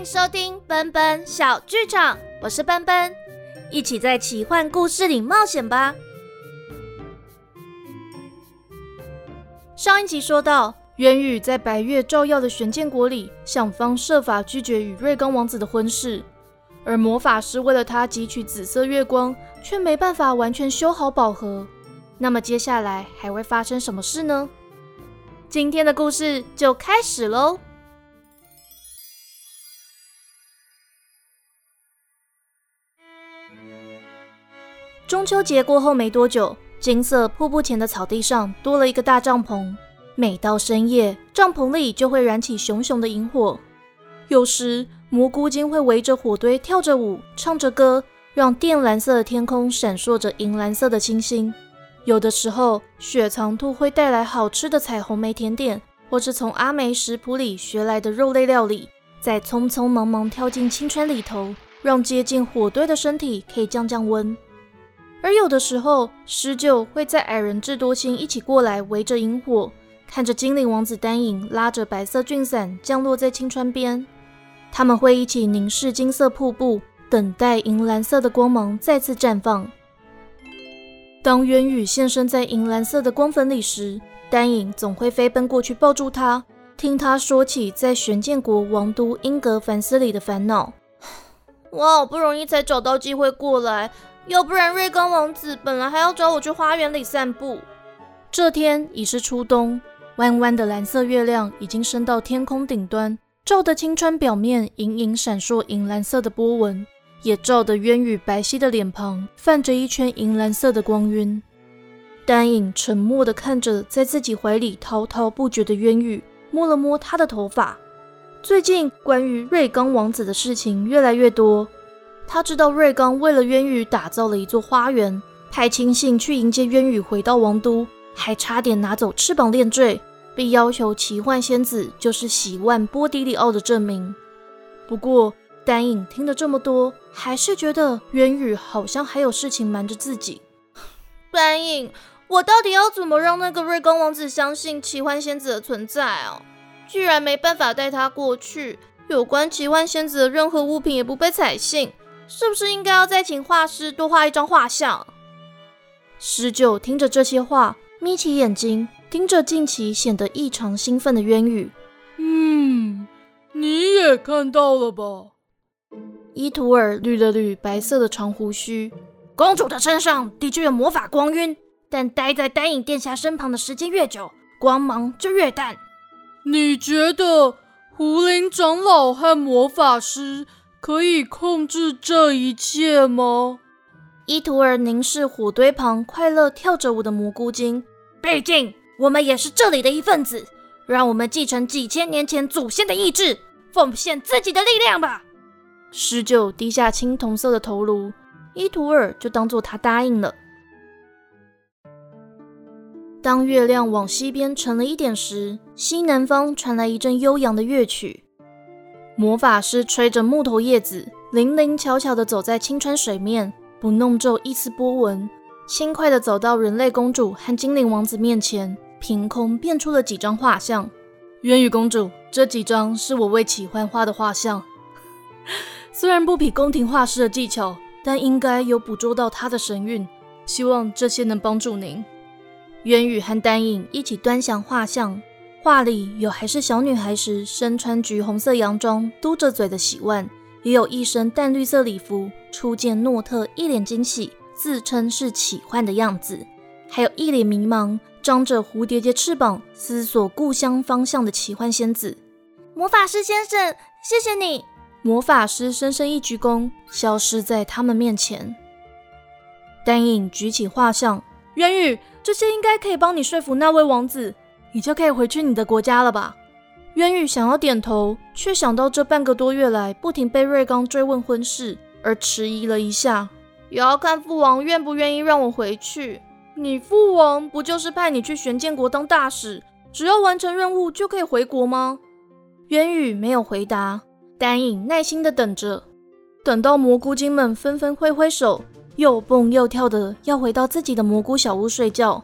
迎收听奔奔小剧场，我是奔奔，一起在奇幻故事里冒险吧。上一集说到，渊羽在白月照耀的玄剑国里，想方设法拒绝与瑞刚王子的婚事，而魔法师为了他汲取紫色月光，却没办法完全修好宝盒。那么接下来还会发生什么事呢？今天的故事就开始喽。中秋节过后没多久，金色瀑布前的草地上多了一个大帐篷。每到深夜，帐篷里就会燃起熊熊的萤火。有时，蘑菇精会围着火堆跳着舞，唱着歌，让靛蓝色的天空闪烁着银蓝色的星星。有的时候，雪藏兔会带来好吃的彩虹莓甜点，或是从阿梅食谱里学来的肉类料理，再匆匆忙忙跳进青春里头，让接近火堆的身体可以降降温。而有的时候，狮鹫会在矮人智多星一起过来，围着萤火，看着精灵王子丹影拉着白色菌伞降落在青川边。他们会一起凝视金色瀑布，等待银蓝色的光芒再次绽放。当渊羽现身在银蓝色的光粉里时，丹影总会飞奔过去抱住他，听他说起在玄剑国王都英格凡斯里的烦恼。我好不容易才找到机会过来。要不然，瑞刚王子本来还要找我去花园里散步。这天已是初冬，弯弯的蓝色月亮已经升到天空顶端，照得青川表面隐隐闪烁银蓝色的波纹，也照得渊羽白皙的脸庞泛着一圈银蓝色的光晕。丹影沉默地看着在自己怀里滔滔不绝的渊羽，摸了摸他的头发。最近关于瑞刚王子的事情越来越多。他知道瑞刚为了渊羽打造了一座花园，派亲信去迎接渊羽回到王都，还差点拿走翅膀链坠，并要求奇幻仙子就是喜万波迪里奥的证明。不过丹影听了这么多，还是觉得渊羽好像还有事情瞒着自己。丹影，我到底要怎么让那个瑞刚王子相信奇幻仙子的存在啊？居然没办法带他过去，有关奇幻仙子的任何物品也不被采信。是不是应该要再请画师多画一张画像？十九听着这些话，眯起眼睛，盯着近期显得异常兴奋的渊羽。嗯，你也看到了吧？伊图尔捋了捋白色的长胡须。公主的身上的确有魔法光晕，但待在丹影殿下身旁的时间越久，光芒就越淡。你觉得胡林长老和魔法师？可以控制这一切吗？伊图尔凝视火堆旁快乐跳着舞的蘑菇精。毕竟我们也是这里的一份子，让我们继承几千年前祖先的意志，奉献自己的力量吧。狮鹫低下青铜色的头颅，伊图尔就当做他答应了。当月亮往西边沉了一点时，西南方传来一阵悠扬的乐曲。魔法师吹着木头叶子，灵灵巧巧地走在青川水面，不弄皱一丝波纹，轻快地走到人类公主和精灵王子面前，凭空变出了几张画像。渊羽公主，这几张是我为奇幻画的画像，虽然不比宫廷画师的技巧，但应该有捕捉到他的神韵，希望这些能帮助您。渊羽和丹影一起端详画像。画里有还是小女孩时身穿橘红色洋装、嘟着嘴的喜万，也有一身淡绿色礼服初见诺特一脸惊喜，自称是奇幻的样子，还有一脸迷茫、张着蝴蝶结翅膀思索故乡方向的奇幻仙子。魔法师先生，谢谢你！魔法师深深一鞠躬，消失在他们面前。丹影举起画像，渊宇，这些应该可以帮你说服那位王子。你就可以回去你的国家了吧？渊宇想要点头，却想到这半个多月来不停被瑞刚追问婚事，而迟疑了一下。也要看父王愿不愿意让我回去。你父王不就是派你去玄剑国当大使，只要完成任务就可以回国吗？渊宇没有回答，丹影耐心的等着，等到蘑菇精们纷纷挥挥手，又蹦又跳的要回到自己的蘑菇小屋睡觉。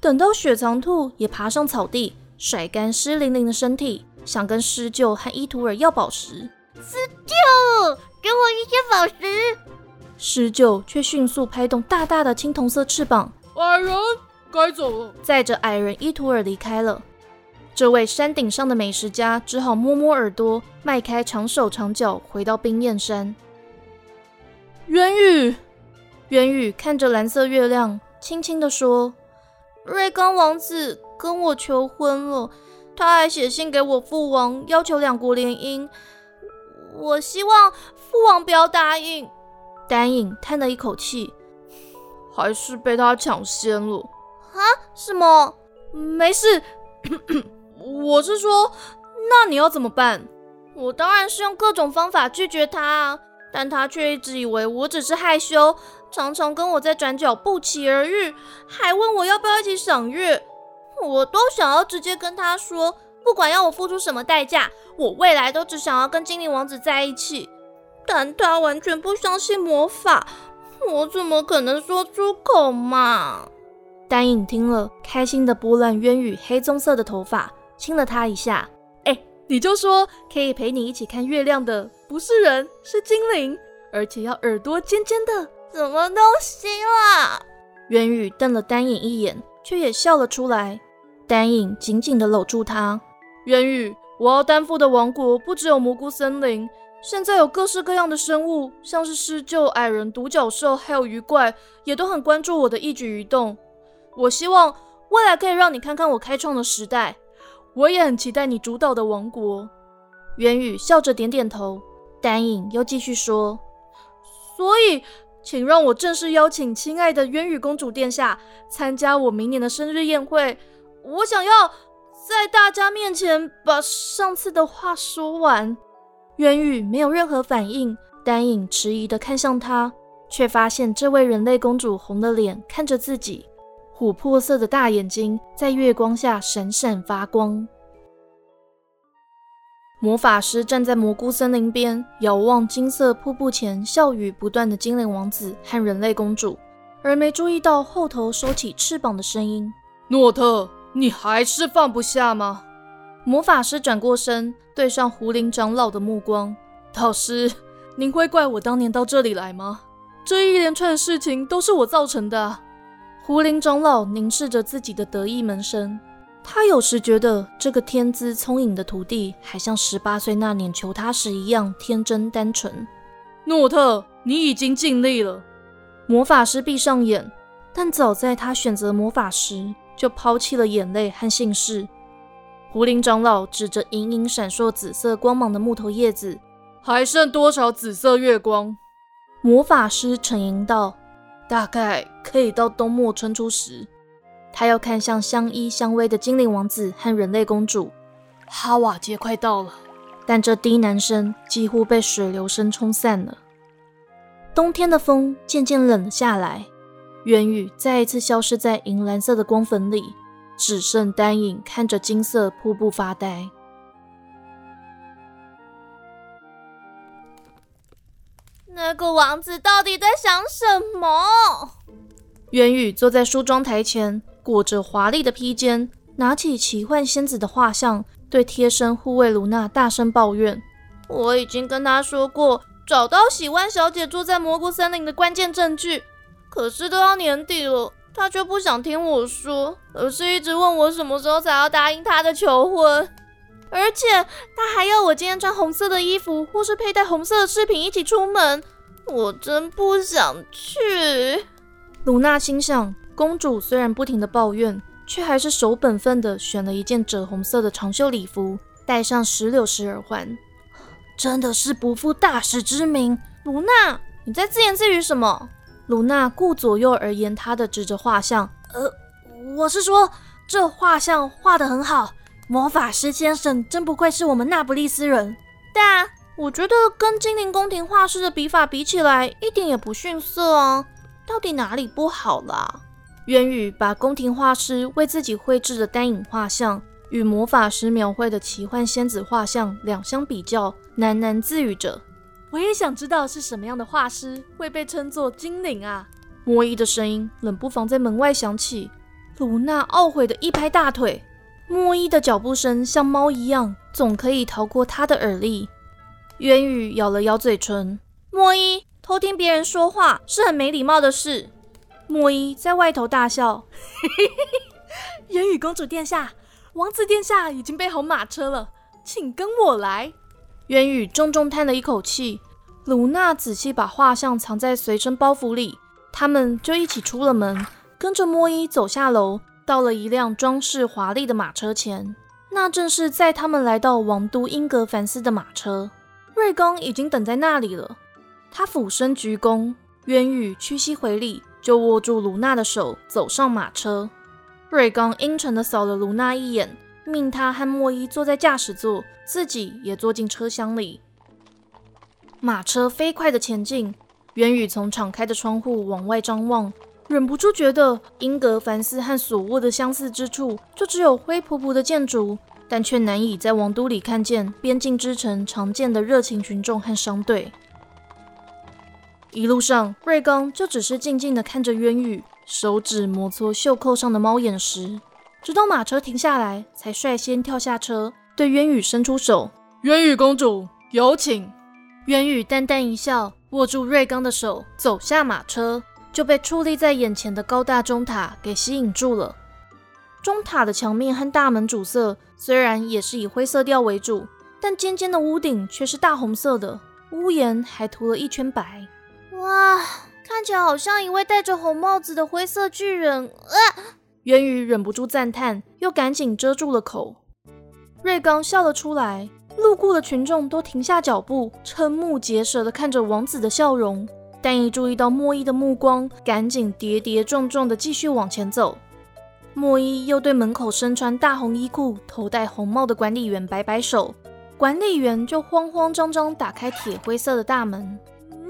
等到雪藏兔也爬上草地，甩干湿淋淋的身体，想跟狮鹫和伊图尔要宝石，狮鹫！给我一些宝石！狮鹫却迅速拍动大大的青铜色翅膀，矮人该走了，载着矮人伊图尔离开了。这位山顶上的美食家只好摸摸耳朵，迈开长手长脚，回到冰焰山。渊羽，渊羽看着蓝色月亮，轻轻地说：“瑞刚王子跟我求婚了，他还写信给我父王，要求两国联姻。我希望父王不要答应。”丹影叹了一口气，还是被他抢先了。啊？什么？没事。我是说，那你要怎么办？我当然是用各种方法拒绝他啊，但他却一直以为我只是害羞，常常跟我在转角不期而遇，还问我要不要一起赏月。我都想要直接跟他说，不管要我付出什么代价，我未来都只想要跟精灵王子在一起。但他完全不相信魔法，我怎么可能说出口嘛？丹影听了，开心的拨乱渊羽黑棕色的头发。亲了他一下，哎，你就说可以陪你一起看月亮的不是人，是精灵，而且要耳朵尖尖的，什么东西啦？元宇瞪了丹影一眼，却也笑了出来。丹影紧紧地搂住他。元宇，我要担负的王国不只有蘑菇森林，现在有各式各样的生物，像是狮鹫、矮人、独角兽，还有鱼怪，也都很关注我的一举一动。我希望未来可以让你看看我开创的时代。我也很期待你主导的王国。元宇笑着点点头，丹影又继续说：“所以，请让我正式邀请亲爱的渊羽公主殿下参加我明年的生日宴会。我想要在大家面前把上次的话说完。”渊羽没有任何反应，丹影迟疑地看向他，却发现这位人类公主红了脸看着自己。琥珀色的大眼睛在月光下闪闪发光。魔法师站在蘑菇森林边，遥望金色瀑布前笑语不断的精灵王子和人类公主，而没注意到后头收起翅膀的声音。诺特，你还是放不下吗？魔法师转过身，对上胡林长老的目光。老师，您会怪我当年到这里来吗？这一连串的事情都是我造成的。胡林长老凝视着自己的得意门生，他有时觉得这个天资聪颖的徒弟，还像十八岁那年求他时一样天真单纯。诺特，你已经尽力了。魔法师闭上眼，但早在他选择魔法时，就抛弃了眼泪和姓氏。胡林长老指着隐隐闪烁紫色光芒的木头叶子，还剩多少紫色月光？魔法师沉吟道。大概可以到冬末春初时，他要看向相依相偎的精灵王子和人类公主。哈瓦节快到了，但这低男声几乎被水流声冲散了。冬天的风渐渐冷了下来，元宇再一次消失在银蓝色的光粉里，只剩单影看着金色瀑布发呆。那个王子到底在想什么？元宇坐在梳妆台前，裹着华丽的披肩，拿起奇幻仙子的画像，对贴身护卫卢娜大声抱怨：“我已经跟她说过，找到喜欢小姐住在蘑菇森林的关键证据，可是都要年底了，她却不想听我说，而是一直问我什么时候才要答应她的求婚。”而且他还要我今天穿红色的衣服，或是佩戴红色的饰品一起出门。我真不想去。鲁娜心想，公主虽然不停的抱怨，却还是守本分的选了一件赭红色的长袖礼服，戴上石榴石耳环。真的是不负大使之名。鲁娜，你在自言自语什么？鲁娜顾左右而言他的指着画像，呃，我是说这画像画得很好。魔法师先生真不愧是我们那不利斯人，但我觉得跟精灵宫廷画师的笔法比起来，一点也不逊色啊！到底哪里不好啦？渊宇把宫廷画师为自己绘制的单影画像与魔法师描绘的奇幻仙子画像两相比较，喃喃自语着：“我也想知道是什么样的画师会被称作精灵啊！”莫伊的声音冷不防在门外响起，卢娜懊悔的一拍大腿。莫伊的脚步声像猫一样，总可以逃过他的耳力。渊羽咬了咬嘴唇。莫伊，偷听别人说话是很没礼貌的事。莫伊在外头大笑。渊羽公主殿下，王子殿下已经备好马车了，请跟我来。渊羽重重叹了一口气。卢娜仔细把画像藏在随身包袱里，他们就一起出了门，跟着莫伊走下楼，到了一辆装饰华丽的马车前。那正是载他们来到王都英格凡斯的马车。瑞刚已经等在那里了，他俯身鞠躬，渊宇屈膝回礼，就握住卢娜的手，走上马车。瑞刚阴沉地扫了卢娜一眼，命他和莫伊坐在驾驶座，自己也坐进车厢里。马车飞快地前进，元宇从敞开的窗户往外张望，忍不住觉得英格凡斯和索沃的相似之处，就只有灰扑扑的建筑，但却难以在王都里看见边境之城常见的热情群众和商队。一路上，瑞刚就只是静静地看着渊宇，手指摩挲袖扣上的猫眼石，直到马车停下来，才率先跳下车，对渊宇伸出手：“渊宇公主，有请。”渊宇淡淡一笑，握住瑞刚的手，走下马车，就被矗立在眼前的高大钟塔给吸引住了。钟塔的墙面和大门主色虽然也是以灰色调为主，但尖尖的屋顶却是大红色的，屋檐还涂了一圈白。哇，看起来好像一位戴着红帽子的灰色巨人。啊！渊宇忍不住赞叹，又赶紧遮住了口。瑞刚笑了出来。路过的群众都停下脚步，瞠目结舌地看着王子的笑容。但一注意到莫伊的目光，赶紧跌跌撞撞地继续往前走。莫伊又对门口身穿大红衣裤、头戴红帽的管理员摆摆手，管理员就慌慌张张打开铁灰色的大门。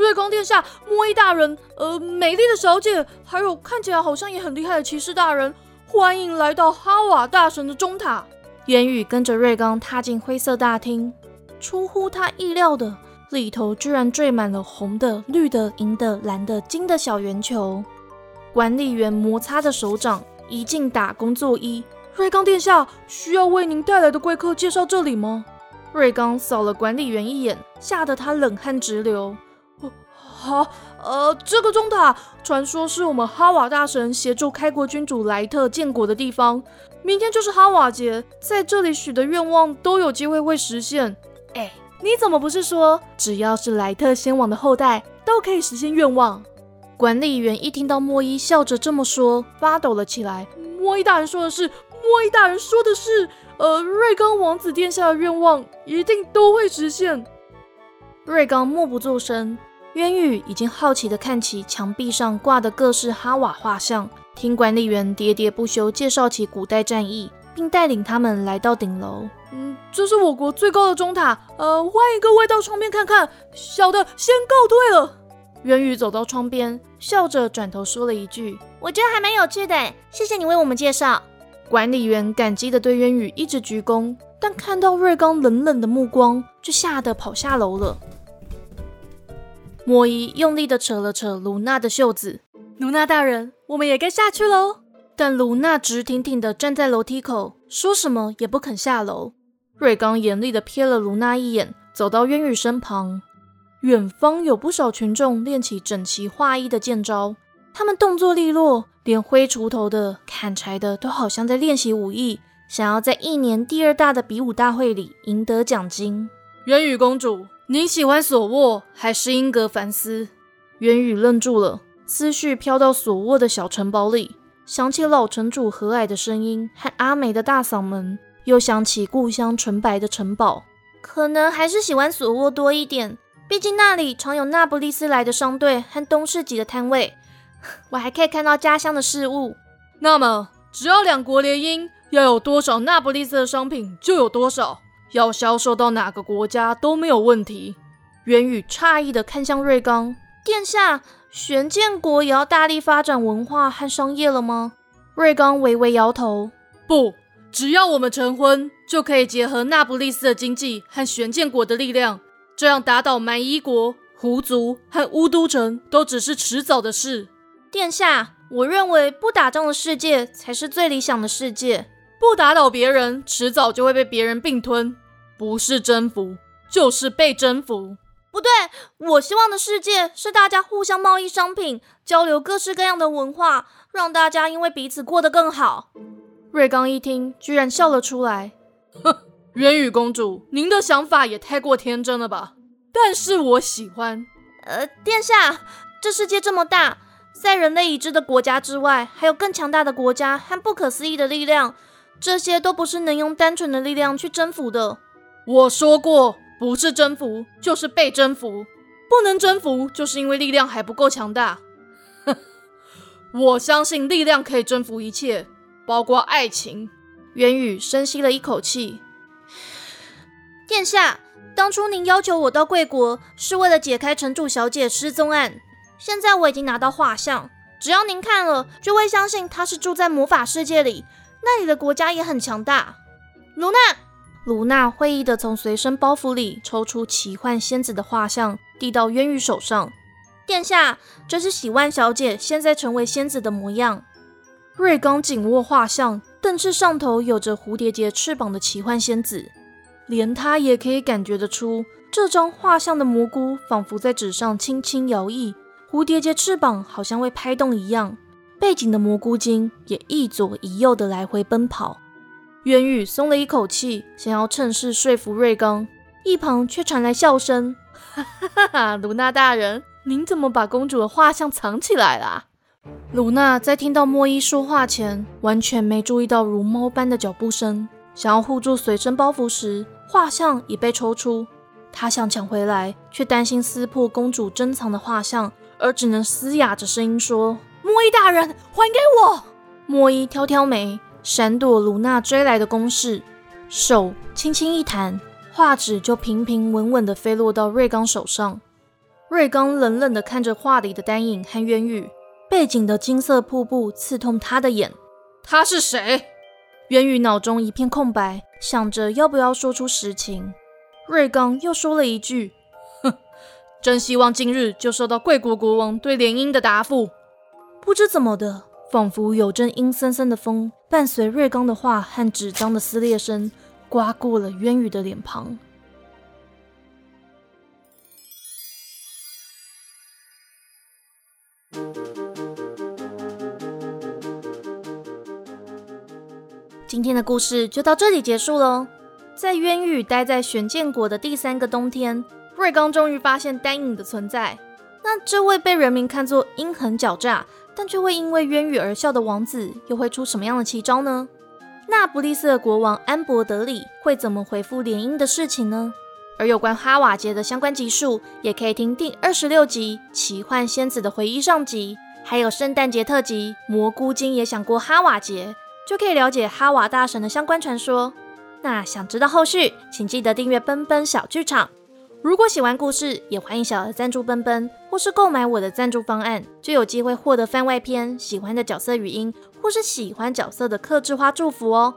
瑞光殿下，莫伊大人，呃，美丽的小姐，还有看起来好像也很厉害的骑士大人，欢迎来到哈瓦大神的钟塔。元宇跟着瑞刚踏进灰色大厅，出乎他意料的，里头居然缀满了红的、绿的、银的、蓝的、金的小圆球。管理员摩擦着手掌，一进打工作揖：“瑞刚殿下，需要为您带来的贵客介绍这里吗？”瑞刚扫了管理员一眼，吓得他冷汗直流。好，呃，这个钟塔传说是我们哈瓦大神协助开国君主莱特建国的地方。明天就是哈瓦节，在这里许的愿望都有机会会实现。哎，你怎么不是说只要是莱特先王的后代都可以实现愿望？管理员一听到莫伊笑着这么说，发抖了起来。莫伊大人说的是，莫伊大人说的是，呃，瑞刚王子殿下的愿望一定都会实现。瑞刚默不作声。渊宇已经好奇地看起墙壁上挂的各式哈瓦画像。听管理员喋喋不休介绍起古代战役，并带领他们来到顶楼。嗯，这是我国最高的钟塔。呃，欢迎各位到窗边看看。小的先告退了。渊宇走到窗边，笑着转头说了一句：“我觉得还蛮有趣的，谢谢你为我们介绍。”管理员感激地对渊宇一直鞠躬，但看到瑞刚冷冷的目光，就吓得跑下楼了。莫伊用力地扯了扯卢娜的袖子。卢娜大人，我们也该下去喽。但卢娜直挺挺地站在楼梯口，说什么也不肯下楼。瑞刚严厉地瞥了卢娜一眼，走到渊羽身旁。远方有不少群众练起整齐划一的剑招，他们动作利落，连挥锄头的、砍柴的都好像在练习武艺，想要在一年第二大的比武大会里赢得奖金。渊羽公主，您喜欢索沃还是英格凡斯？元宇愣住了。思绪飘到索沃的小城堡里，想起老城主和蔼的声音和阿美的大嗓门，又想起故乡纯白的城堡，可能还是喜欢索沃多一点。毕竟那里常有那不勒斯来的商队和东市集的摊位，我还可以看到家乡的事物。那么，只要两国联姻，要有多少那不勒斯的商品就有多少，要销售到哪个国家都没有问题。元宇诧异地看向瑞刚殿下。玄剑国也要大力发展文化和商业了吗？瑞刚微微摇头。不，只要我们成婚，就可以结合那不勒斯的经济和玄剑国的力量，这样打倒蛮夷国、胡族和乌都城都只是迟早的事。殿下，我认为不打仗的世界才是最理想的世界。不打倒别人，迟早就会被别人并吞。不是征服，就是被征服。不对，我希望的世界是大家互相贸易商品，交流各式各样的文化，让大家因为彼此过得更好。瑞刚一听，居然笑了出来。哼，渊宇公主，您的想法也太过天真了吧？但是我喜欢。呃，殿下，这世界这么大，在人类已知的国家之外，还有更强大的国家和不可思议的力量，这些都不是能用单纯的力量去征服的。我说过。不是征服，就是被征服。不能征服，就是因为力量还不够强大。哼，我相信力量可以征服一切，包括爱情。元宇深吸了一口气。殿下，当初您要求我到贵国，是为了解开城主小姐失踪案。现在我已经拿到画像，只要您看了，就会相信她是住在魔法世界里，那里的国家也很强大。卢娜。卢娜会意的从随身包袱里抽出奇幻仙子的画像，递到渊羽手上。殿下，这是喜万小姐现在成为仙子的模样。瑞刚紧握画像，瞪视上头有着蝴蝶结翅膀的奇幻仙子，连他也可以感觉得出，这张画像的蘑菇仿佛在纸上轻轻摇曳，蝴蝶结翅膀好像会拍动一样，背景的蘑菇精也一左一右的来回奔跑。渊宇松了一口气，想要趁势说服瑞刚，一旁却传来笑声：“哈哈哈！卢娜大人，您怎么把公主的画像藏起来啦？”卢娜在听到莫伊说话前，完全没注意到如猫般的脚步声。想要护住随身包袱时，画像已被抽出。她想抢回来，却担心撕破公主珍藏的画像，而只能嘶哑着声音说：“莫伊大人，还给我！”莫伊挑挑眉。闪躲卢娜追来的攻势，手轻轻一弹，画纸就平平稳稳地飞落到瑞刚手上。瑞刚冷冷地看着画里的丹影和渊羽，背景的金色瀑布刺痛他的眼。他是谁？渊羽脑中一片空白，想着要不要说出实情。瑞刚又说了一句：“哼，真希望今日就收到贵国国王对联姻的答复。”不知怎么的。仿佛有阵阴森森的风，伴随瑞刚的话和纸张的撕裂声，刮过了渊宇的脸庞。今天的故事就到这里结束喽。在渊宇待在玄剑国的第三个冬天，瑞刚终于发现丹影的存在。那这位被人民看作阴狠狡诈。但却会因为渊羽而笑的王子，又会出什么样的奇招呢？那不利斯的国王安博德里会怎么回复联姻的事情呢？而有关哈瓦杰的相关集数，也可以听第二十六集《奇幻仙子的回忆》上集，还有圣诞节特辑《蘑菇精也想过哈瓦杰》，就可以了解哈瓦大神的相关传说。那想知道后续，请记得订阅奔奔小剧场。如果喜欢故事，也欢迎小额赞助奔奔，或是购买我的赞助方案，就有机会获得番外篇、喜欢的角色语音，或是喜欢角色的克制化祝福哦。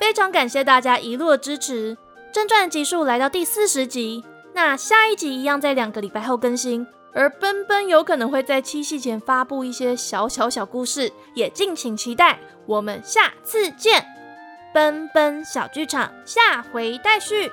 非常感谢大家一路的支持，正传集数来到第四十集，那下一集一样在两个礼拜后更新，而奔奔有可能会在七夕前发布一些小小小故事，也敬请期待。我们下次见，奔奔小剧场下回待续。